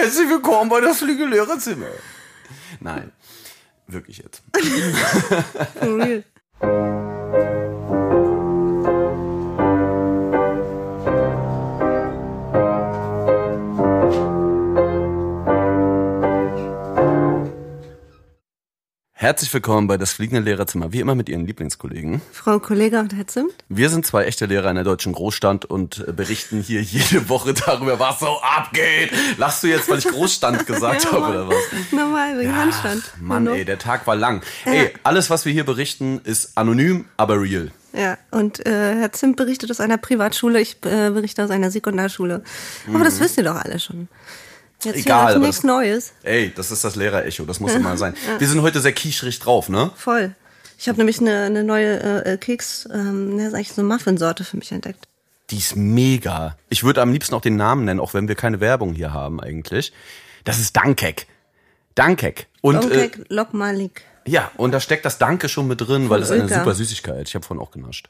Herzlich willkommen bei das Flügellehrerzimmer. Nein, wirklich jetzt. For real. Herzlich willkommen bei das fliegende Lehrerzimmer, wie immer mit Ihren Lieblingskollegen. Frau Kollega und Herr Zimt? Wir sind zwei echte Lehrer in der deutschen Großstadt und äh, berichten hier jede Woche darüber, was so abgeht. Lachst du jetzt, weil ich Großstand gesagt Ja, habe oder was? Normal, wegen Handstand. Mann, ey, der Tag war lang. Ey, alles, was wir hier berichten, ist anonym, aber real. Ja, und äh, Herr Zimt berichtet aus einer Privatschule, ich äh, berichte aus einer Sekundarschule. Aber das wisst ihr doch alle schon. Jetzt. Egal, aber nichts das- Neues. Ey, das ist das Lehrerecho, das muss immer sein. Wir sind heute sehr kieschrig drauf, ne? Voll. Ich habe nämlich eine, eine neue äh, Keks, ähm, das ist eigentlich so eine Muffin-Sorte für mich entdeckt. Die ist mega. Ich würde am liebsten auch den Namen nennen, auch wenn wir keine Werbung hier haben eigentlich. Das ist Dankek. Dankek. Und äh, Longcake Lok Malik. ja, und da steckt das Danke schon mit drin, weil es eine Ulka. super Süßigkeit. Ich habe vorhin auch genascht.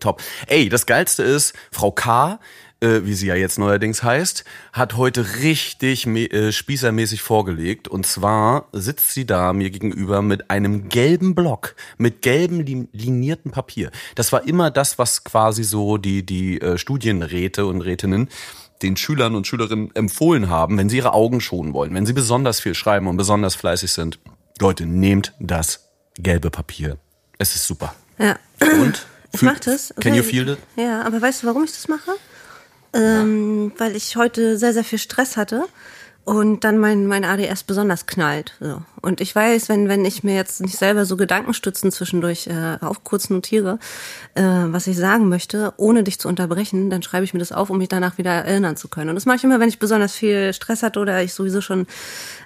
Top. Ey, das geilste ist, Frau K., äh, wie sie ja jetzt neuerdings heißt, hat heute richtig äh, spießermäßig vorgelegt. Und zwar sitzt sie da mir gegenüber mit einem gelben Block, mit gelbem li linierten Papier. Das war immer das, was quasi so die, die äh, Studienräte und Rätinnen den Schülern und Schülerinnen empfohlen haben, wenn sie ihre Augen schonen wollen, wenn sie besonders viel schreiben und besonders fleißig sind. Leute, nehmt das gelbe Papier. Es ist super. Ja. Und? Ich mach das. Can you feel it? Ja, aber weißt du, warum ich das mache? Ähm, weil ich heute sehr, sehr viel Stress hatte und dann mein, mein ADS besonders knallt. So. Und ich weiß, wenn, wenn ich mir jetzt nicht selber so Gedankenstützen zwischendurch äh, auf kurz notiere, äh, was ich sagen möchte, ohne dich zu unterbrechen, dann schreibe ich mir das auf, um mich danach wieder erinnern zu können. Und das mache ich immer, wenn ich besonders viel Stress hatte oder ich sowieso schon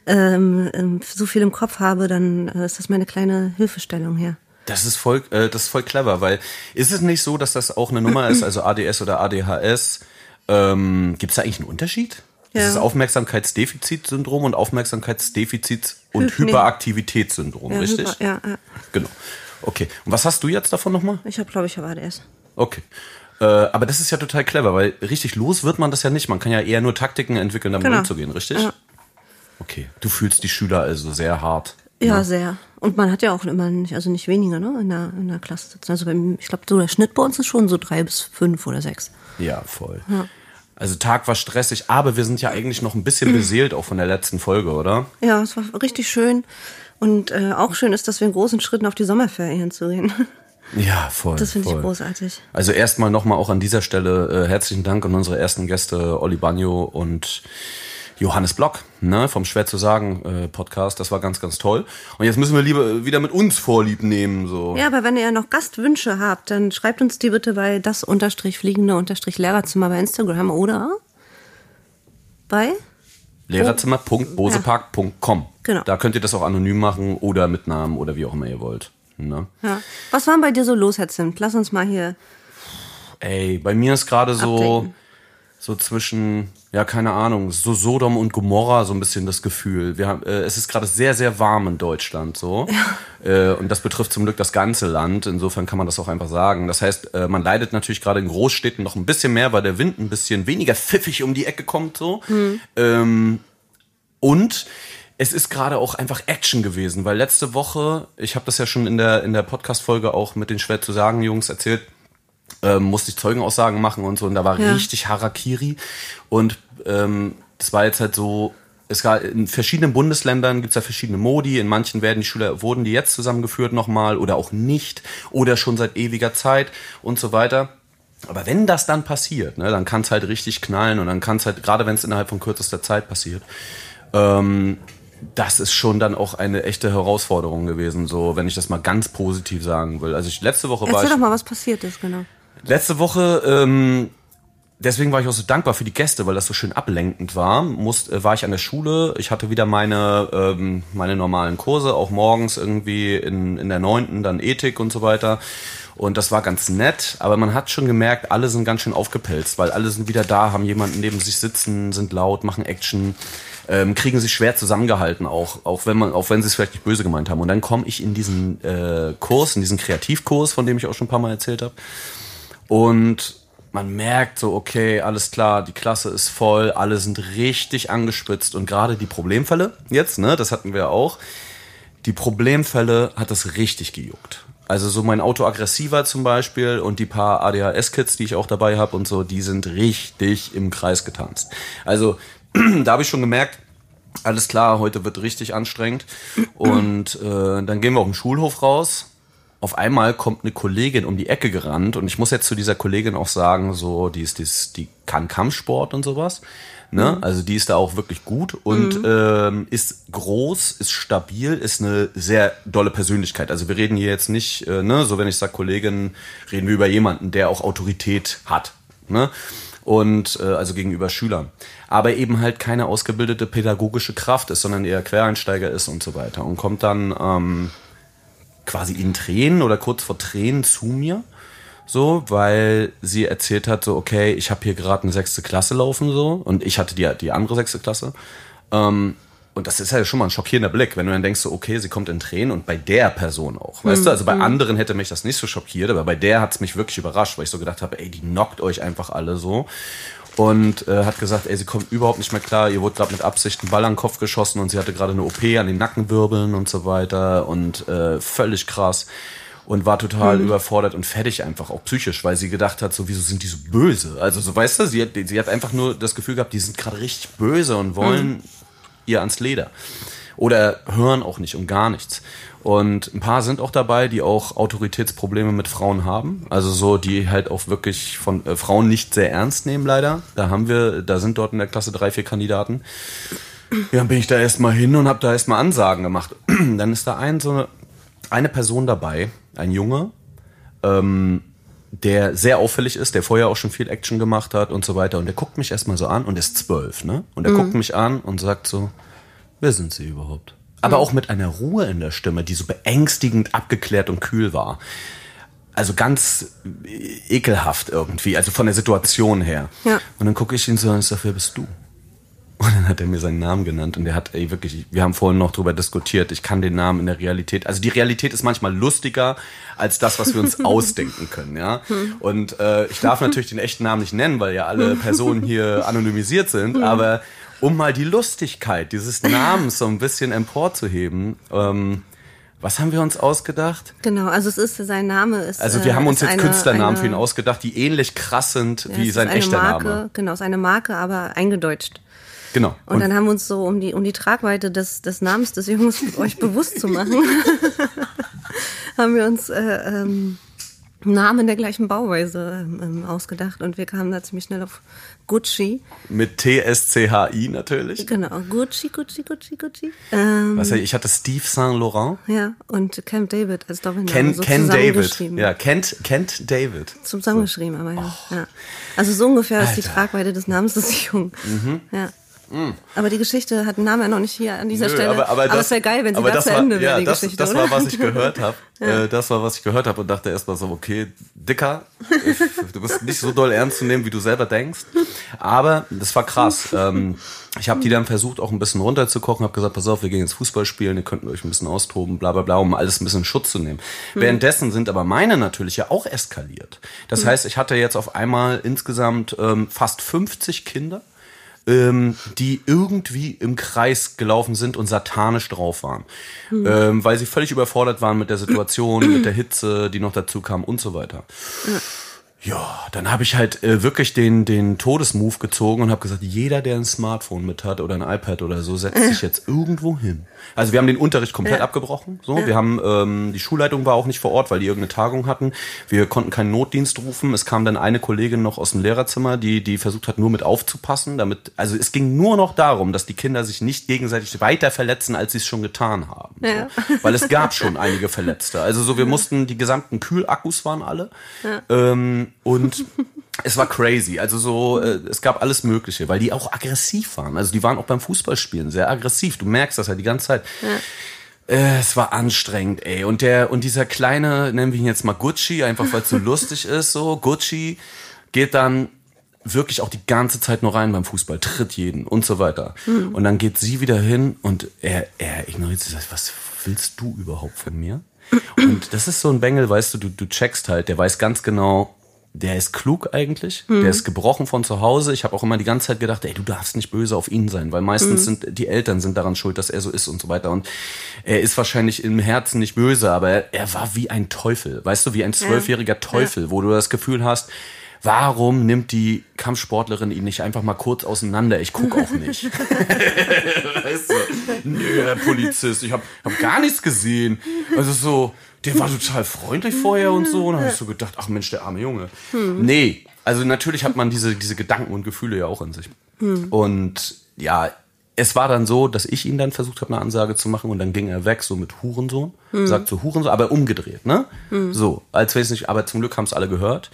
ähm, ähm, so viel im Kopf habe, dann äh, ist das meine kleine Hilfestellung hier. Das ist voll, äh, das ist voll clever, weil ist es nicht so, dass das auch eine Nummer ist, also ADS oder ADHS? Ähm, Gibt es da eigentlich einen Unterschied? Das Ja. ist Aufmerksamkeitsdefizitsyndrom und Aufmerksamkeitsdefizits- und Hyp- nee. Hyperaktivitätssyndrom, Ja, richtig? super, ja, ja. Genau. Okay. Und was hast du jetzt davon nochmal? Ich habe, glaube ich, habe ADS. Okay. Äh, aber das ist ja total clever, weil richtig los wird man das ja nicht. Man kann ja eher nur Taktiken entwickeln, damit Genau. umzugehen, richtig? Ja. Okay. Du fühlst die Schüler also sehr hart. Ja, sehr. Und man hat ja auch immer nicht, also nicht weniger, ne, in der, in der Klasse sitzen. Also beim, ich glaube, so der Schnitt bei uns ist schon so drei bis fünf oder sechs. Ja, voll. Also Tag war stressig, aber wir sind ja eigentlich noch ein bisschen beseelt auch von der letzten Folge, oder? Ja, es war richtig schön. Und äh, auch schön ist, dass wir in großen Schritten auf die Sommerferien zugehen. Ja, voll. Das finde ich großartig. Also erstmal nochmal auch an dieser Stelle äh, herzlichen Dank an unsere ersten Gäste Olli Bagno und Johannes Block, ne, vom Schwer zu sagen äh, Podcast. Das war ganz, ganz toll. Und jetzt müssen wir lieber wieder mit uns Vorlieb nehmen, so. Ja, aber wenn ihr noch Gastwünsche habt, dann schreibt uns die bitte bei das unterstrich fliegende unterstrich Lehrerzimmer bei Instagram oder bei Lehrerzimmer.bosepark.com. Genau. Da könnt ihr das auch anonym machen oder mit Namen oder wie auch immer ihr wollt. Ne? ja. Was war denn bei dir so los, Herr Zimt? Lass uns mal hier. Ey, bei mir ist gerade so, so zwischen, ja, keine Ahnung, so Sodom und Gomorra so ein bisschen das Gefühl. Wir haben, äh, es ist gerade sehr, sehr warm in Deutschland so. Äh, und das betrifft zum Glück das ganze Land. Insofern kann man das auch einfach sagen. Das heißt, äh, man leidet natürlich gerade in Großstädten noch ein bisschen mehr, weil der Wind ein bisschen weniger pfiffig um die Ecke kommt so. Ähm, und es ist gerade auch einfach Action gewesen, weil letzte Woche, ich habe das ja schon in der, in der Podcast-Folge auch mit den schwer zu sagen Jungs erzählt, ähm, musste ich Zeugenaussagen machen und so und da war Ja. richtig Harakiri und ähm, das war jetzt halt so, es gab in verschiedenen Bundesländern gibt's ja verschiedene Modi, in manchen werden die Schüler, wurden die jetzt zusammengeführt nochmal oder auch nicht oder schon seit ewiger Zeit und so weiter. Aber wenn das dann passiert, ne, dann kann's halt richtig knallen und dann kann's halt, gerade wenn es innerhalb von kürzester Zeit passiert, ähm, das ist schon dann auch eine echte Herausforderung gewesen, so wenn ich das mal ganz positiv sagen will. Also ich letzte Woche war Erzähl doch mal, was passiert ist, genau. Letzte Woche, ähm, deswegen war ich auch so dankbar für die Gäste, weil das so schön ablenkend war. Muss, äh, war ich an der Schule, ich hatte wieder meine, ähm, meine normalen Kurse, auch morgens irgendwie in, in der neunten, dann Ethik und so weiter. Und das war ganz nett, aber man hat schon gemerkt, alle sind ganz schön aufgepelzt, weil alle sind wieder da, haben jemanden neben sich sitzen, sind laut, machen Action, ähm, kriegen sich schwer zusammengehalten auch, auch wenn man, auch wenn sie es vielleicht nicht böse gemeint haben. Und dann komme ich in diesen äh, Kurs, in diesen Kreativkurs, von dem ich auch schon ein paar Mal erzählt habe. Und man merkt so, okay, alles klar, die Klasse ist voll, alle sind richtig angespitzt und gerade die Problemfälle jetzt, ne, das hatten wir auch, die Problemfälle hat das richtig gejuckt. Also so mein Auto aggressiver zum Beispiel und die paar ADHS-Kids, die ich auch dabei habe und so, die sind richtig im Kreis getanzt. Also da habe ich schon gemerkt, alles klar, heute wird richtig anstrengend. Und äh, dann gehen wir auf den Schulhof raus. Auf einmal kommt eine Kollegin um die Ecke gerannt und ich muss jetzt zu dieser Kollegin auch sagen, so, die ist, die, ist, die kann Kampfsport und sowas. Ne? Mhm. Also die ist da auch wirklich gut und mhm. ähm, ist groß, ist stabil, ist eine sehr dolle Persönlichkeit. Also wir reden hier jetzt nicht, äh, ne, so wenn ich sage Kollegin, reden wir über jemanden, der auch Autorität hat. Ne? Und äh, also gegenüber Schülern. Aber eben halt keine ausgebildete pädagogische Kraft ist, sondern eher Quereinsteiger ist und so weiter. Und kommt dann ähm, quasi in Tränen oder kurz vor Tränen zu mir so, weil sie erzählt hat, so, okay, ich habe hier gerade eine sechste Klasse laufen, so, und ich hatte die, die andere sechste Klasse. Ähm, und das ist ja schon mal ein schockierender Blick, wenn du dann denkst, so, okay, sie kommt in Tränen und bei der Person auch. Weißt mhm. du, also bei mhm. anderen hätte mich das nicht so schockiert, aber bei der hat es mich wirklich überrascht, weil ich so gedacht habe, ey, die knockt euch einfach alle so. Und äh, hat gesagt, ey, sie kommt überhaupt nicht mehr klar, ihr wurde gerade mit Absicht ein Ball an den Kopf geschossen und sie hatte gerade eine OP an den Nackenwirbeln und so weiter und äh, völlig krass und war total mhm. überfordert und fertig einfach, auch psychisch, weil sie gedacht hat, so, wieso sind die so böse? Also, so, weißt du, sie hat, sie hat einfach nur das Gefühl gehabt, die sind gerade richtig böse und wollen mhm. ihr ans Leder. Oder hören auch nicht und gar nichts. Und ein paar sind auch dabei, die auch Autoritätsprobleme mit Frauen haben. Also so, die halt auch wirklich von äh, Frauen nicht sehr ernst nehmen, leider. Da haben wir, da sind dort in der Klasse drei, vier Kandidaten. Ja, dann bin ich da erstmal hin und habe da erstmal Ansagen gemacht. dann ist da ein, so eine, eine Person dabei, ein Junge, ähm, der sehr auffällig ist, der vorher auch schon viel Action gemacht hat und so weiter. Und der guckt mich erstmal so an und ist zwölf, ne? Und er mhm. guckt mich an und sagt so, wer sind Sie überhaupt? Aber mhm. auch mit einer Ruhe in der Stimme, die so beängstigend abgeklärt und kühl war. Also ganz ekelhaft irgendwie, also von der Situation her. Ja. Und dann gucke ich ihn so an und sage, wer bist du? Und dann hat er mir seinen Namen genannt und er hat, ey, wirklich, wir haben vorhin noch drüber diskutiert, ich kann den Namen in der Realität, also die Realität ist manchmal lustiger als das, was wir uns ausdenken können, ja. Und äh, ich darf natürlich den echten Namen nicht nennen, weil ja alle Personen hier anonymisiert sind, aber um mal die Lustigkeit dieses Namens so ein bisschen emporzuheben, ähm, was haben wir uns ausgedacht? Genau, also es ist sein Name ist. Also wir haben uns jetzt eine, Künstlernamen eine, für ihn ausgedacht, die ähnlich krass sind ja, wie sein echter Marke, Name. Genau, seine Marke, aber eingedeutscht. Genau. Und, und, dann haben wir uns so, um die, um die Tragweite des, des Namens des Jungs euch bewusst zu machen, haben wir uns äh, ähm, Namen der gleichen Bauweise ähm, ausgedacht und wir kamen da ziemlich schnell auf Gucci. Mit T-S-C-H-I natürlich. Genau, Gucci, Gucci, Gucci, Gucci. Ähm, Was, ich hatte Steve Saint Laurent. Ja, und Camp David als Doppelname. Ken, so Ken David. Ja, Kent, Kent David. Zusammengeschrieben, so. aber ja, oh. ja. Also so ungefähr Alter. ist die Tragweite des Namens des Jungen. Mhm. Ja. Mm. Aber die Geschichte hat den Namen ja noch nicht hier an dieser Nö, Stelle. Aber, aber, aber es wäre geil, wenn sie da zu Ende wäre, ja, die das, Geschichte, Das war, was ich gehört habe. ja. äh, das war, was ich gehört habe und dachte erstmal so, okay, Dicker, du bist nicht so doll ernst zu nehmen, wie du selber denkst. Aber das war krass. Ähm, ich habe die dann versucht, auch ein bisschen runterzukochen, habe gesagt, pass auf, wir gehen jetzt Fußball spielen, ihr könnt euch ein bisschen austoben, bla bla bla, um alles ein bisschen in Schutz zu nehmen. Mhm. Währenddessen sind aber meine natürlich ja auch eskaliert. Das mhm. heißt, ich hatte jetzt auf einmal insgesamt ähm, fast 50 Kinder ähm, die irgendwie im Kreis gelaufen sind und satanisch drauf waren. Mhm. Ähm, weil sie völlig überfordert waren mit der Situation, mit der Hitze, die noch dazu kam und so weiter. Ja. Ja, dann habe ich halt äh, wirklich den, den Todesmove gezogen und habe gesagt, jeder, der ein Smartphone mit hat oder ein iPad oder so, setzt sich jetzt irgendwo hin. Also wir haben den Unterricht komplett ja. abgebrochen. So, ja. wir haben ähm, die Schulleitung war auch nicht vor Ort, weil die irgendeine Tagung hatten. Wir konnten keinen Notdienst rufen. Es kam dann eine Kollegin noch aus dem Lehrerzimmer, die die versucht hat, nur mit aufzupassen, damit. Also es ging nur noch darum, dass die Kinder sich nicht gegenseitig weiter verletzen, als sie es schon getan haben. Ja. So. Weil es gab schon einige Verletzte. Also so, wir mussten die gesamten Kühlakkus waren alle. Ähm, und es war crazy. Also so, äh, es gab alles Mögliche, weil die auch aggressiv waren. Also die waren auch beim Fußballspielen sehr aggressiv. Du merkst das ja die ganze Zeit. Ja. Äh, es war anstrengend, ey. Und der, und dieser kleine, nennen wir ihn jetzt mal Gucci, einfach weil es so lustig ist, so. Gucci geht dann wirklich auch die ganze Zeit nur rein beim Fußball, tritt jeden und so weiter. Mhm. Und dann geht sie wieder hin und er, er ignoriert sie, sagt, was willst du überhaupt von mir? Und das ist so ein Bengel, weißt du, du, du checkst halt, der weiß ganz genau, der ist klug eigentlich, der ist gebrochen von zu Hause. Ich habe auch immer die ganze Zeit gedacht, ey, du darfst nicht böse auf ihn sein, weil meistens sind die Eltern sind daran schuld, dass er so ist und so weiter. Und er ist wahrscheinlich im Herzen nicht böse, aber er, er war wie ein Teufel, weißt du, wie ein zwölfjähriger Teufel, wo du das Gefühl hast, warum nimmt die Kampfsportlerin ihn nicht einfach mal kurz auseinander? Ich guck auch nicht. weißt du? Nö, Herr Polizist, ich habe hab gar nichts gesehen. Also so, der war total freundlich vorher und so. Und dann habe ich so gedacht, ach Mensch, der arme Junge. Nee, also natürlich hat man diese, diese Gedanken und Gefühle ja auch in sich. Und ja, es war dann so, dass ich ihn dann versucht habe, eine Ansage zu machen und dann ging er weg, so mit Hurensohn. Sagt so Hurensohn, aber umgedreht, ne? So, als wäre es nicht, aber zum Glück haben es alle gehört.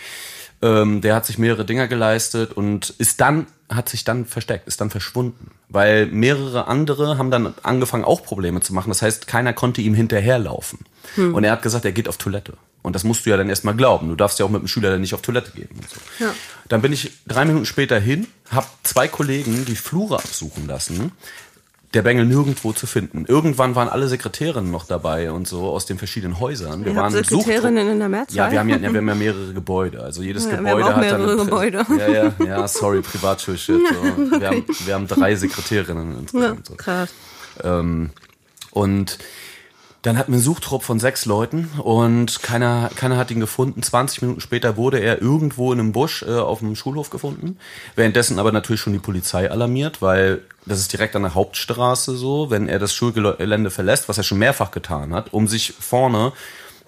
Ähm, der hat sich mehrere Dinger geleistet und ist dann, hat sich dann versteckt, ist dann verschwunden. Weil mehrere andere haben dann angefangen, auch Probleme zu machen. Das heißt, keiner konnte ihm hinterherlaufen. Und er hat gesagt, er geht auf Toilette. Und das musst du ja dann erstmal glauben. Du darfst ja auch mit dem Schüler dann nicht auf Toilette gehen. Und so. Ja. Dann bin ich drei Minuten später hin, habe zwei Kollegen die Flure absuchen lassen. Der Bengel nirgendwo zu finden. Irgendwann waren alle Sekretärinnen noch dabei und so aus den verschiedenen Häusern. Wir Ihr waren. Sekretärinnen in der Mehrzahl? Ja, wir haben ja, ja, wir haben ja mehrere Gebäude. Also jedes Ja, wir Gebäude haben auch hat dann mehrere Prä- Gebäude. Ja, ja, ja, sorry, Privatschulshit. So. Wir, haben, wir haben drei Sekretärinnen Ja, insgesamt. So. krass. Ähm, und dann hatten wir einen Suchtrupp von sechs Leuten und keiner, keiner hat ihn gefunden. 20 Minuten später wurde er irgendwo in einem Busch äh, auf dem Schulhof gefunden. Währenddessen aber natürlich schon die Polizei alarmiert, weil das ist direkt an der Hauptstraße so, wenn er das Schulgelände verlässt, was er schon mehrfach getan hat, um sich vorne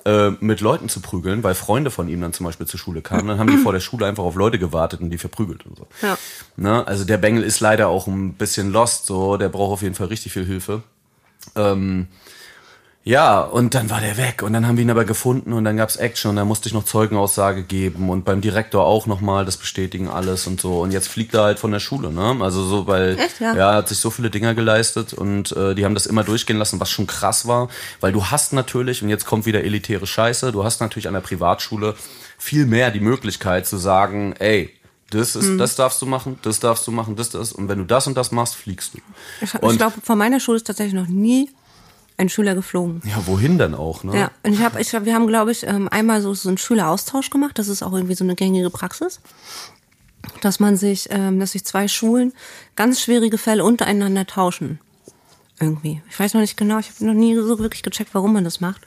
äh, mit Leuten zu prügeln, weil Freunde von ihm dann zum Beispiel zur Schule kamen, dann haben die vor der Schule einfach auf Leute gewartet und die verprügelt und so. Ja. Ne? Also der Bengel ist leider auch ein bisschen lost, so, der braucht auf jeden Fall richtig viel Hilfe. Ähm, ja, und dann war der weg und dann haben wir ihn aber gefunden und dann gab's Action und dann musste ich noch Zeugenaussage geben und beim Direktor auch nochmal das bestätigen alles und so und jetzt fliegt er halt von der Schule, ne? Also so, weil Echt, ja? er hat sich so viele Dinger geleistet und äh, die haben das immer durchgehen lassen, was schon krass war, weil du hast natürlich, und jetzt kommt wieder elitäre Scheiße, du hast natürlich an der Privatschule viel mehr die Möglichkeit zu sagen, ey, das ist, Mhm. das darfst du machen, das darfst du machen, das, das. Und wenn du das und das machst, fliegst du. Ich, ich glaube, von meiner Schule ist tatsächlich noch nie ein Schüler geflogen. Ja, wohin denn auch, ne? Ja, und ich habe, ich, wir haben, glaube ich, ähm, einmal so, so einen Schüleraustausch gemacht. Das ist auch irgendwie so eine gängige Praxis, dass man sich, ähm, dass sich zwei Schulen ganz schwierige Fälle untereinander tauschen. Irgendwie. Ich weiß noch nicht genau. Ich habe noch nie so wirklich gecheckt, warum man das macht.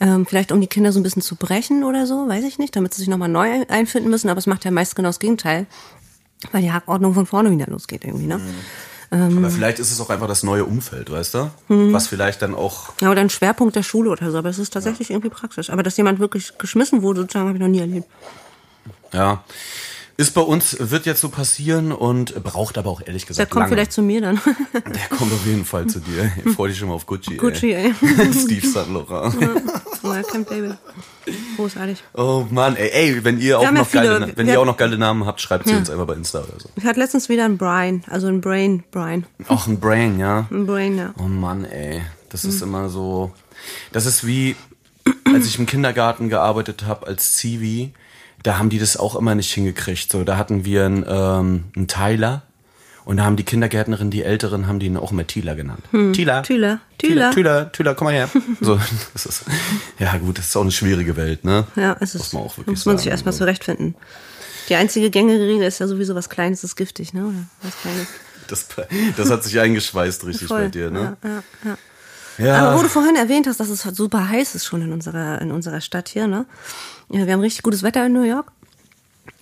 Ähm, vielleicht um die Kinder so ein bisschen zu brechen oder so, weiß ich nicht, damit sie sich nochmal neu ein- einfinden müssen. Aber es macht ja meist genau das Gegenteil, weil die Hackordnung von vorne wieder losgeht irgendwie. Ne? Aber vielleicht ist es auch einfach das neue Umfeld, weißt du? Mhm. Was vielleicht dann auch. Ja, oder ein Schwerpunkt der Schule oder so. Aber es ist tatsächlich irgendwie praktisch. Aber dass jemand wirklich geschmissen wurde, sozusagen, habe ich noch nie erlebt. Ja. Ist bei uns, wird jetzt so passieren und braucht aber auch ehrlich Der gesagt kommt lange. vielleicht zu mir dann. Der kommt auf jeden Fall zu dir. Ich freu dich schon mal auf Gucci. Gucci, ey. ey. Steve Saint Laurent. Ja, Camp David. Großartig. Oh Mann, ey, ey wenn ihr auch ja noch geile, viele- wenn ihr auch noch geile Namen habt, schreibt sie uns einfach bei Insta oder so. Ich hatte letztens wieder einen Brian, also einen Brain, Brian. Auch ein Brain, ja. Ein Brain, ja. Oh Mann, ey. Das ist immer so. Das ist wie, als ich im Kindergarten gearbeitet habe als Zivi, da haben die das auch immer nicht hingekriegt. So, da hatten wir einen, ähm, einen Tyler und da haben die Kindergärtnerin, die Älteren, haben die ihn auch immer Tila genannt. Tila. Tüler, Tila. Tüler. Tüler, Tüler, komm mal her. So, das ist, ja gut, das ist auch eine schwierige Welt, ne? Ja, es Muss ist. man auch wirklich muss man sich sagen, erstmal so. zurechtfinden. Die einzige gängige Regel ist ja sowieso was Kleines ist giftig, ne? Oder was Kleines. Das, das hat sich eingeschweißt richtig Voll. bei dir, ne? Ja, ja, ja. Ja. Aber wo du vorhin erwähnt hast, dass es super heiß ist schon in unserer, in unserer Stadt hier, ne? Ja, wir haben richtig gutes Wetter in New York.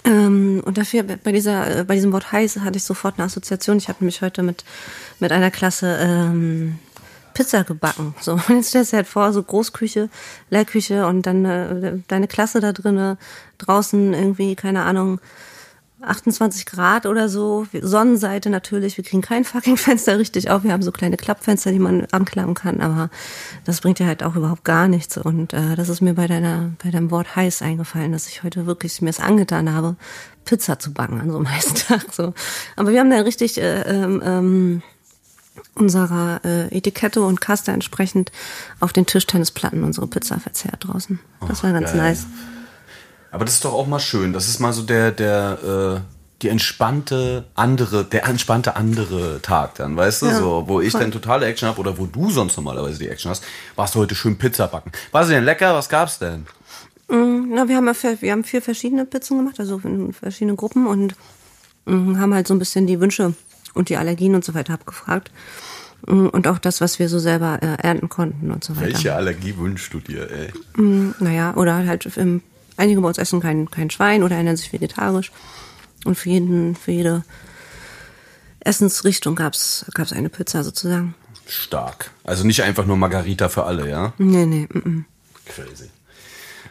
Ähm, und dafür, bei dieser, äh, bei diesem Wort heiß hatte ich sofort eine Assoziation. Ich habe nämlich heute mit, mit einer Klasse ähm, Pizza gebacken. So, und jetzt stellst du dir halt vor, so Großküche, Lehrküche und dann äh, deine Klasse da drinnen, draußen irgendwie, keine Ahnung, 28 Grad oder so, Sonnenseite natürlich, wir kriegen kein fucking Fenster richtig auf, wir haben so kleine Klappfenster, die man anklappen kann, aber das bringt ja halt auch überhaupt gar nichts und äh, das ist mir bei deiner, bei deinem Wort heiß eingefallen, dass ich heute wirklich mir es angetan habe, Pizza zu backen an so einem heißen Tag, so. Aber wir haben da richtig, äh, ähm, ähm, unserer äh, Etikette und Kaste entsprechend auf den Tischtennisplatten unsere Pizza verzehrt draußen. Das war ganz geil. nice. Aber das ist doch auch mal schön. Das ist mal so der, der, äh, die entspannte andere, der entspannte andere Tag dann, weißt du? Ja, so, wo ich voll. dann totale Action habe oder wo du sonst normalerweise die Action hast, warst du heute schön Pizza backen. War sie denn lecker? Was gab's denn? Mm, Na, wir haben, ja, vier- wir haben vier verschiedene Pizzen gemacht, also in verschiedene Gruppen und mm, haben halt so ein bisschen die Wünsche und die Allergien und so weiter abgefragt. Mm, Und auch das, was wir so selber äh, ernten konnten und so weiter. Welche Allergie wünschst du dir, ey? Naja, oder halt ähm, einige bei uns essen kein, kein Schwein oder ernähren sich vegetarisch. Und für jeden, für jede Essensrichtung gab's gab's eine Pizza sozusagen. Stark. Also nicht einfach nur Margarita für alle, ja? Nee, nee, mm, mm. Crazy.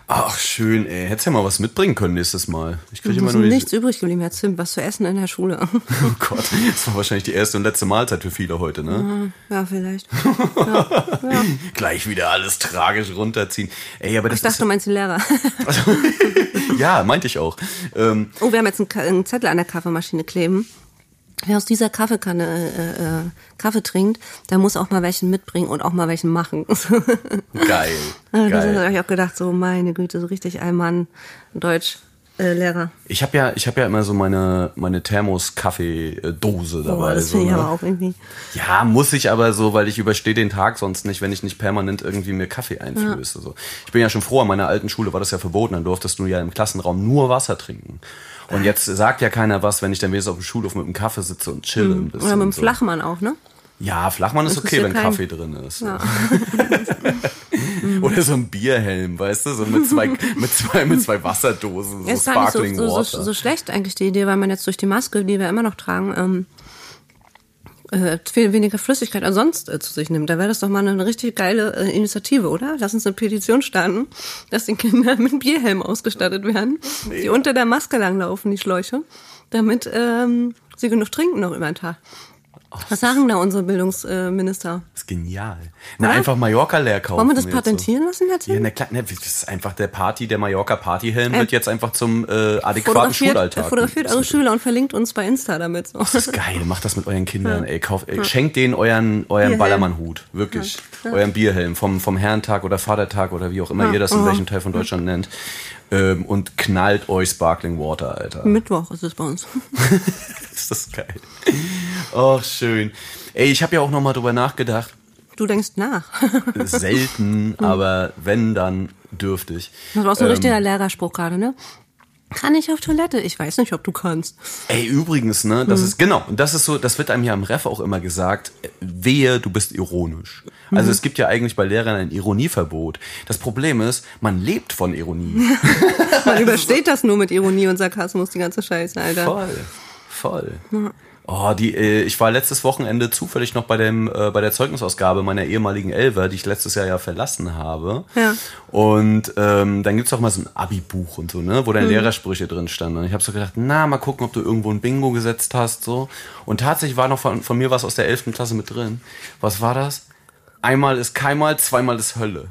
Ach, schön, ey. Hättest ja mal was mitbringen können nächstes Mal. Ich kriege immer nur ist die... nichts übrig geblieben, Herr Zimt, was zu essen in der Schule. Oh Gott, das war wahrscheinlich die erste und letzte Mahlzeit für viele heute, ne? ja, vielleicht. Gleich wieder alles tragisch runterziehen. Ey, aber das Ich dachte, du meinst den Lehrer. ist... Ja, meinte ich auch. Ähm, Oh, wir haben jetzt einen Zettel an der Kaffeemaschine kleben. Wer aus dieser Kaffeekanne äh, äh, Kaffee trinkt, der muss auch mal welchen mitbringen und auch mal welchen machen. geil, das geil. habe ich auch gedacht, so meine Güte, so richtig ein Mann, Deutsch, äh, Lehrer. Ich habe ja, ich habe ja immer so meine meine Thermos-Kaffeedose Oh, dabei. das so, ich ne? aber auch irgendwie. Ja, muss ich aber so, weil ich überstehe den Tag sonst nicht, wenn ich nicht permanent irgendwie mir Kaffee einflöße. So. Ich bin ja schon froh, an meiner alten Schule war das ja verboten, dann durftest du ja im Klassenraum nur Wasser trinken. Und jetzt sagt ja keiner was, wenn ich dann wenigstens auf dem Schulhof mit dem Kaffee sitze und chille ein bisschen. Oder mit dem so. Flachmann auch, ne? Ja, Flachmann ist okay, wenn keinen. Kaffee drin ist. Ja. Oder so ein Bierhelm, weißt du, so mit zwei, mit zwei, mit zwei Wasserdosen, so Ja, so, Sparkling so, Water. so, so schlecht eigentlich die Idee, weil man jetzt durch die Maske, die wir immer noch tragen, ähm, äh, viel weniger Flüssigkeit als sonst äh, zu sich nimmt. Da wäre das doch mal eine richtig geile äh, Initiative, oder? Lass uns eine Petition starten, dass die Kinder mit Bierhelm ausgestattet werden, die unter der Maske langlaufen, die Schläuche, damit ähm, sie genug trinken noch über den Tag. Was sagen da unsere Bildungsminister? Das ist genial. Na, Oder? einfach Mallorca leer kaufen. Wollen wir das patentieren lassen So. Ja, na klar, ne, das ist einfach der Party, der Mallorca Partyhelm Ähm, wird jetzt einfach zum äh, adäquaten Schulalltag. fotografiert eure Schüler und verlinkt uns bei Insta damit. So. Das ist geil, macht das mit euren Kindern, ey. Kauft, ey. Schenkt denen euren, euren. Ballermann-Hut. Wirklich. Euren Bierhelm vom, vom Herrentag oder Vatertag oder wie auch immer ihr das in welchem Teil von Deutschland nennt. Ähm, und knallt euch Sparkling Water, Alter. Mittwoch ist es bei uns. ist das geil. Ach, schön. Ey, ich habe ja auch noch mal drüber nachgedacht. Du denkst nach. Selten, aber wenn, dann dürftig. Das war so ein Ähm, richtiger Lehrerspruch gerade, ne? Kann ich auf Toilette? Ich weiß nicht, ob du kannst. Ey, übrigens, ne, das ist, genau, und das ist so, das wird einem ja im Ref auch immer gesagt, äh, wehe, du bist ironisch. Also es gibt ja eigentlich bei Lehrern ein Ironieverbot. Das Problem ist, man lebt von Ironie. Man übersteht das nur mit Ironie und Sarkasmus, die ganze Scheiße, Alter. Voll, voll. Oh, die, äh, ich war letztes Wochenende zufällig noch bei dem, äh, bei der Zeugnisausgabe meiner ehemaligen Elfer, die ich letztes Jahr ja verlassen habe. Ja. Und ähm, dann gibt's auch mal so ein Abi-Buch und so, ne, wo Mhm. dann Lehrersprüche drin standen. Und ich habe so gedacht, na, mal gucken, ob du irgendwo ein Bingo gesetzt hast, so. Und tatsächlich war noch von, von mir was aus der 11. Klasse mit drin. Was war das? Einmal ist keinmal, zweimal ist Hölle.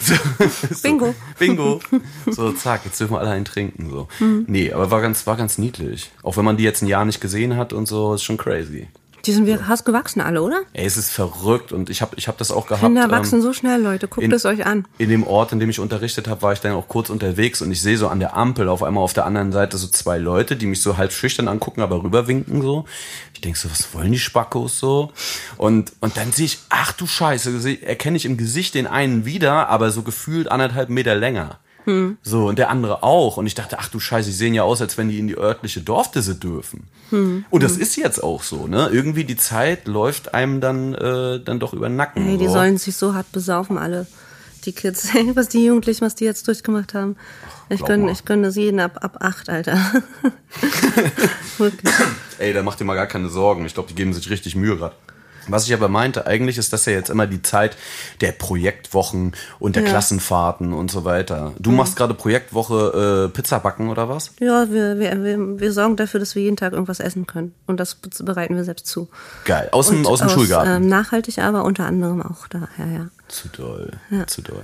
So, so, Bingo. Bingo. So, zack, jetzt dürfen wir alle einen trinken. So. Mhm. Nee, aber war ganz, war ganz niedlich. Auch wenn man die jetzt ein Jahr nicht gesehen hat und so, ist schon crazy. Die sind wir hast gewachsen alle, oder? Ey, es ist verrückt und ich habe ich hab das auch gehabt. Kinder ähm, wachsen so schnell, Leute. Guckt in- es euch an. in dem Ort, in dem ich unterrichtet habe, war ich dann auch kurz unterwegs und ich sehe so an der Ampel auf einmal auf der anderen Seite so zwei Leute, die mich so halb schüchtern angucken, aber rüberwinken so. Ich denk so, was wollen die Spackos so? Und, und dann sehe ich, ach du Scheiße, erkenne ich im Gesicht den einen wieder, aber so gefühlt anderthalb Meter länger. So, und der andere auch. Und ich dachte, ach du Scheiße, die sehen ja aus, als wenn die in die örtliche Dorfdisse dürfen. Und das ist jetzt auch so, ne? Irgendwie die Zeit läuft einem dann, äh, dann doch über den Nacken. Ey, die so. sollen sich so hart besaufen, alle. Die Kids, was die Jugendlichen, was die jetzt durchgemacht haben. Ich gönne, ich gönne es jeden ab, ab acht, Alter. Ey, da macht ihr mal gar keine Sorgen. Ich glaube, die geben sich richtig Mühe gerade. Was ich aber meinte, eigentlich ist das ja jetzt immer die Zeit der Projektwochen und der Ja. Klassenfahrten und so weiter. Du machst gerade Projektwoche äh, Pizza backen oder was? Ja, wir, wir, wir, wir sorgen dafür, dass wir jeden Tag irgendwas essen können. Und das bereiten wir selbst zu. Geil. Aus dem, Und aus dem Schulgarten. Ähm, nachhaltig aber unter anderem auch daher, ja. Zu doll, zu doll.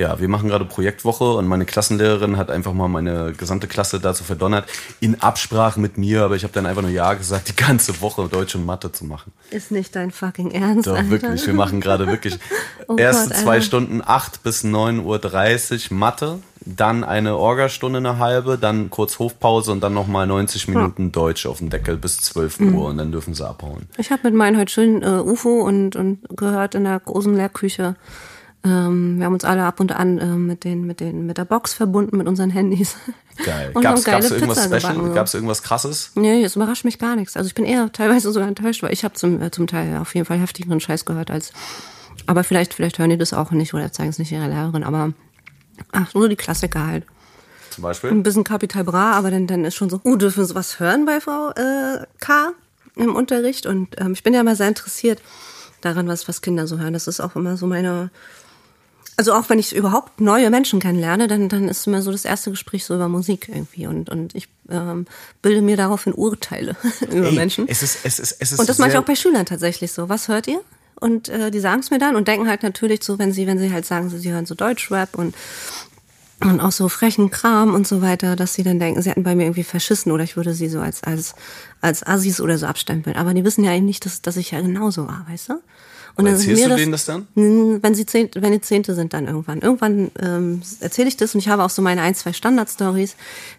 Ja, wir machen gerade Projektwoche und meine Klassenlehrerin hat einfach mal meine gesamte Klasse dazu verdonnert, in Absprache mit mir, aber ich habe dann einfach nur Ja gesagt, die ganze Woche Deutsch und Mathe zu machen. Ist nicht dein fucking Ernst, Doch, Alter. wirklich. Wir machen gerade wirklich Oh erste Gott, zwei Alter. Stunden 8 bis 9.30 Uhr Mathe, dann eine Orgastunde eine halbe, dann kurz Hofpause und dann nochmal 90 Minuten Deutsch auf dem Deckel bis 12 Mhm. Uhr und dann dürfen sie abhauen. Ich habe mit meinen heute schön äh, UFO und, und gehört in der großen Lehrküche Ähm, wir haben uns alle ab und an äh, mit den mit den mit der Box verbunden mit unseren Handys. Geil. Und Gab's, haben geile gab's irgendwas Pizza Special? gebacken. Gab's irgendwas krasses? Nee, es überrascht mich gar nichts. Also ich bin eher teilweise sogar enttäuscht, weil ich habe zum, äh, zum Teil auf jeden Fall heftigeren Scheiß gehört als. Aber vielleicht, vielleicht hören die das auch nicht oder zeigen es nicht ihrer Lehrerin, aber ach, so die Klassiker halt. Zum Beispiel? Ein bisschen Capital Bra, aber dann, dann ist schon so, uh, dürfen wir sowas hören bei Frau äh, K im Unterricht? Und ähm, ich bin ja immer sehr interessiert daran, was, was Kinder so hören. Das ist auch immer so meine. Also auch wenn ich überhaupt neue Menschen kennenlerne, dann, dann ist immer so das erste Gespräch so über Musik irgendwie. Und, und ich ähm, bilde mir daraufhin Urteile über Ey, Menschen. Es ist, es ist, es ist Und das mache ich auch bei Schülern tatsächlich so. Was hört ihr? Und äh, die sagen es mir dann und denken halt natürlich so, wenn sie, wenn sie halt sagen, sie, sie hören so Deutschrap und und auch so frechen Kram und so weiter, dass sie dann denken, sie hätten bei mir irgendwie verschissen oder ich würde sie so als als als Assis oder so abstempeln. Aber die wissen ja eben nicht, dass, dass ich ja genauso war, weißt du? Und dann erzählst du denen das dann? Hm, Wenn sie zehn, wenn die Zehnte sind, dann irgendwann. Irgendwann ähm, erzähle ich das und ich habe auch so meine ein, zwei Standard-Stories,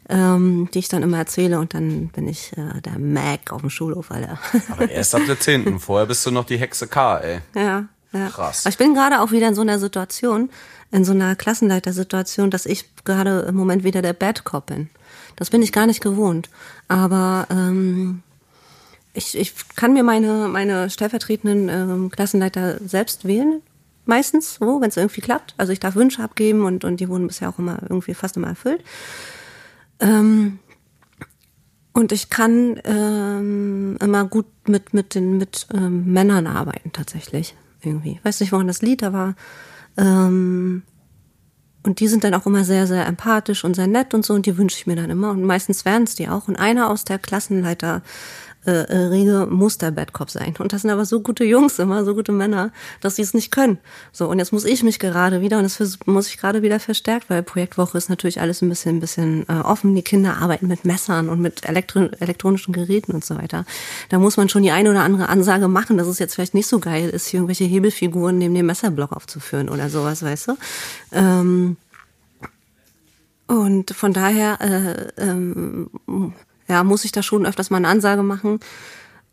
ähm, die ich dann immer erzähle und dann bin ich äh, der Mac auf dem Schulhof, Alter. Aber erst ab der 10. Vorher bist du noch die Hexe K, ey. Ja, ja. Krass. Aber ich bin gerade auch wieder in so einer Situation, in so einer Klassenleitersituation, dass ich gerade im Moment wieder der Bad Cop bin. Das bin ich gar nicht gewohnt. Aber ähm, ich, ich kann mir meine, meine stellvertretenden ähm, Klassenleiter selbst wählen. Meistens, so, wenn es irgendwie klappt. Also ich darf Wünsche abgeben und, und die wurden bisher auch immer irgendwie fast immer erfüllt. Ähm, und ich kann ähm, immer gut mit, mit den mit ähm, Männern arbeiten, tatsächlich. Irgendwie. Weiß nicht, woran das Lied da war. Ähm, und die sind dann auch immer sehr, sehr empathisch und sehr nett und so. Und die wünsche ich mir dann immer. Und meistens werden es die auch. Und einer aus der Klassenleiter äh, äh, Bad Cop sein. Und das sind aber so gute Jungs immer, so gute Männer, dass sie es nicht können. So, und jetzt muss ich mich gerade wieder, und das muss ich gerade wieder verstärkt, weil Projektwoche ist natürlich alles ein bisschen, ein bisschen äh, offen. Die Kinder arbeiten mit Messern und mit elektro elektronischen Geräten und so weiter. Da muss man schon die eine oder andere Ansage machen, dass es jetzt vielleicht nicht so geil ist, hier irgendwelche Hebelfiguren neben dem Messerblock aufzuführen oder sowas, weißt du? Ähm, und von daher äh, ähm, ja, muss ich da schon öfters mal eine Ansage machen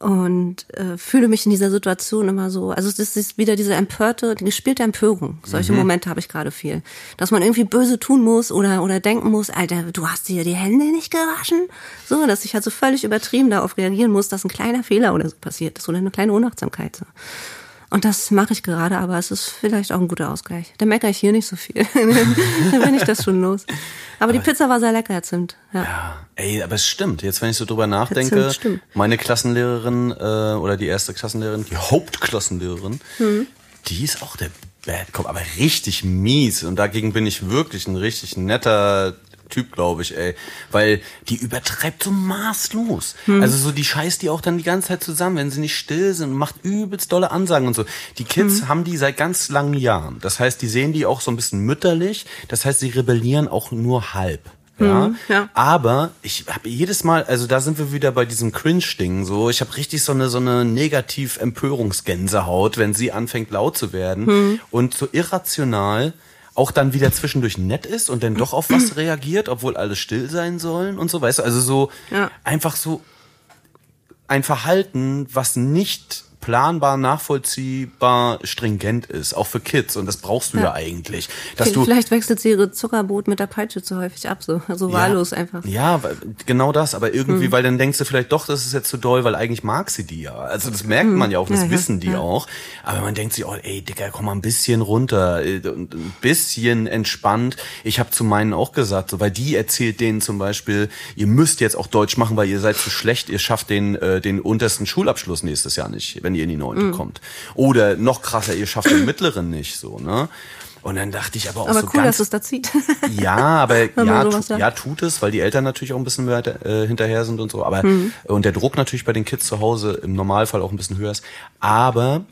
und äh, fühle mich in dieser Situation immer so. Also das ist wieder diese empörte, die gespielte Empörung. Solche Momente habe ich gerade viel, dass man irgendwie böse tun muss oder oder denken muss, Alter, du hast dir die Hände nicht gewaschen, so, dass ich halt so völlig übertrieben darauf reagieren muss, dass ein kleiner Fehler oder so passiert ist oder eine kleine Unachtsamkeit. So. Und das mache ich gerade, aber es ist vielleicht auch ein guter Ausgleich. Da meckere ich hier nicht so viel. Dann bin ich das schon los. Aber die Pizza war sehr lecker, Herr Zimt. Ja. Ja, ey, aber es stimmt. Jetzt, wenn ich so drüber nachdenke, stimmt. meine Klassenlehrerin äh, oder die erste Klassenlehrerin, die Hauptklassenlehrerin, Hm. die ist auch der Bad Cop, aber richtig mies. Und dagegen bin ich wirklich ein richtig netter Typ, glaube ich, ey. Weil die übertreibt so maßlos. Hm. Also so, die scheißt die auch dann die ganze Zeit zusammen, wenn sie nicht still sind und macht übelst dolle Ansagen und so. Die Kids Hm. haben die seit ganz langen Jahren. Das heißt, die sehen die auch so ein bisschen mütterlich. Das heißt, sie rebellieren auch nur halb. Ja, ja. aber ich habe jedes Mal, also da sind wir wieder bei diesem Cringe-Ding so. Ich habe richtig so eine so eine negativ Empörungsgänsehaut, wenn sie anfängt laut zu werden Hm. und so irrational auch dann wieder zwischendurch nett ist und dann doch auf was reagiert, obwohl alle still sein sollen und so, weißt du, also so Ja. einfach so ein Verhalten, was nicht planbar, nachvollziehbar, stringent ist, auch für Kids. Und das brauchst du ja, Ja. eigentlich. Dass du, Vielleicht wechselt sie ihre Zuckerbrot mit der Peitsche zu häufig ab, so, so wahllos einfach. Ja, genau das. Aber irgendwie, Hm. weil dann denkst du vielleicht doch, das ist jetzt zu doll, weil eigentlich mag sie die ja. Also das merkt man ja auch, das Hm. Ja, ja, wissen die ja. auch. Aber man denkt sich, oh, ey, Digga, komm mal ein bisschen runter äh, ein bisschen entspannt. Ich habe zu meinen auch gesagt, so, weil die erzählt denen zum Beispiel, ihr müsst jetzt auch Deutsch machen, weil ihr seid zu schlecht, ihr schafft den, äh, den untersten Schulabschluss nächstes Jahr nicht, wenn ihr in die Neunte Hm. kommt. Oder noch krasser, ihr schafft den mittleren nicht, so, ne? Und dann dachte ich aber auch Aber so cool, ganz dass es da zieht. ja, aber ja, tu, ja, tut es, weil die Eltern natürlich auch ein bisschen weiter, äh, hinterher sind und so. Aber Mhm. und der Druck natürlich bei den Kids zu Hause im Normalfall auch ein bisschen höher ist. Aber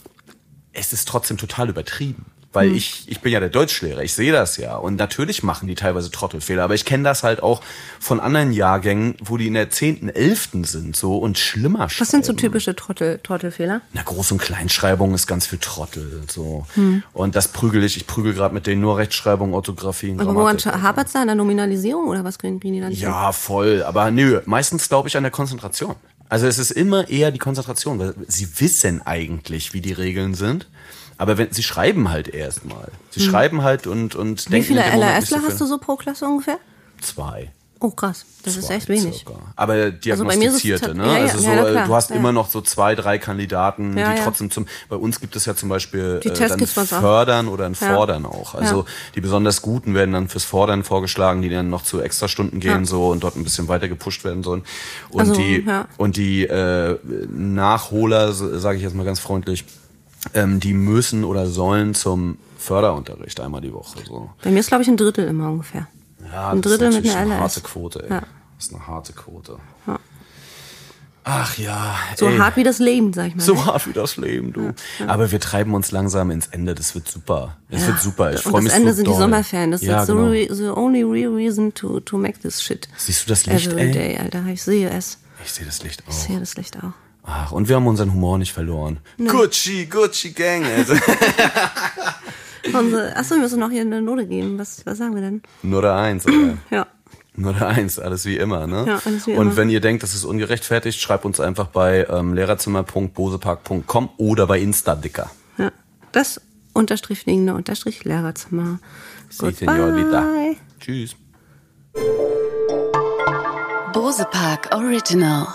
es ist trotzdem total übertrieben. Weil Mhm. ich, ich bin ja der Deutschlehrer, ich sehe das ja. Und natürlich machen die teilweise Trottelfehler. Aber ich kenne das halt auch von anderen Jahrgängen, wo die in der 10., 11. sind so und schlimmer Was sind so schreiben. typische Trottel, Trottelfehler? Na, Groß- und Kleinschreibung ist ganz viel Trottel. so Hm. Und das prügel ich. Ich prügel gerade mit denen nur Rechtschreibung, Orthographie und Aber woran Grammatik. hapert es da? An der Nominalisierung oder was kriegen die dann? Ja, voll. Aber nö, meistens glaube ich an der Konzentration. Also es ist immer eher die Konzentration, weil sie wissen eigentlich, wie die Regeln sind. Aber wenn, sie schreiben halt erstmal. Sie schreiben halt und, und Hm. Wie denken viele Moment nicht LRSler so hast du so pro Klasse ungefähr? Zwei. Oh krass, das ist Zwei echt wenig. circa. Aber ist es diagnostizierte, tat- ne? ja, ja, also so, ja, du hast immer noch so zwei, drei Kandidaten, die trotzdem zum. Bei uns gibt es ja zum Beispiel Die äh, dann auch. Fördern oder ein. Fordern auch. Also die besonders Guten werden dann fürs Fordern vorgeschlagen, die dann noch zu Extrastunden gehen so und dort ein bisschen weiter gepusht werden sollen. Und Also, die und die äh, Nachholer, sage ich jetzt mal ganz freundlich, ähm, die müssen oder sollen zum Förderunterricht einmal die Woche. So. Bei mir ist glaube ich ein Drittel immer ungefähr. Ja, ein das Drittel ist mit einer eine harte Quote, ey. Ja. Das ist eine harte Quote. Ja. Ach ja. So ey. hart wie das Leben, sag ich mal. So hart wie das Leben, du. Aber wir treiben uns langsam ins Ende. Das wird super. Es Ja. wird super. Ich freue mich das Ende so sind doll. die Sommerferien. Das ist ja, the, genau. re the only real reason to, to make this shit. Siehst du das Licht, Every ey? day, Alter. Ich sehe es. Ich sehe das Licht Ich auch. sehe das Licht auch. Ach, und wir haben unseren Humor nicht verloren. Gucci, Gucci Gang. Also. Achso, wir müssen noch hier eine Note geben. Was, was sagen wir denn? Nur der Eins, oder? Ja. Nur der Eins, alles wie immer, ne? Ja, alles wie Und immer. wenn ihr denkt, das ist ungerechtfertigt, schreibt uns einfach bei ähm, lehrerzimmer.bosepark.com oder bei Insta, Dicker. ja. Das unterstrich fliegende unterstrich Lehrerzimmer. Si. Goodbye. Tschüss. Bose Park Original.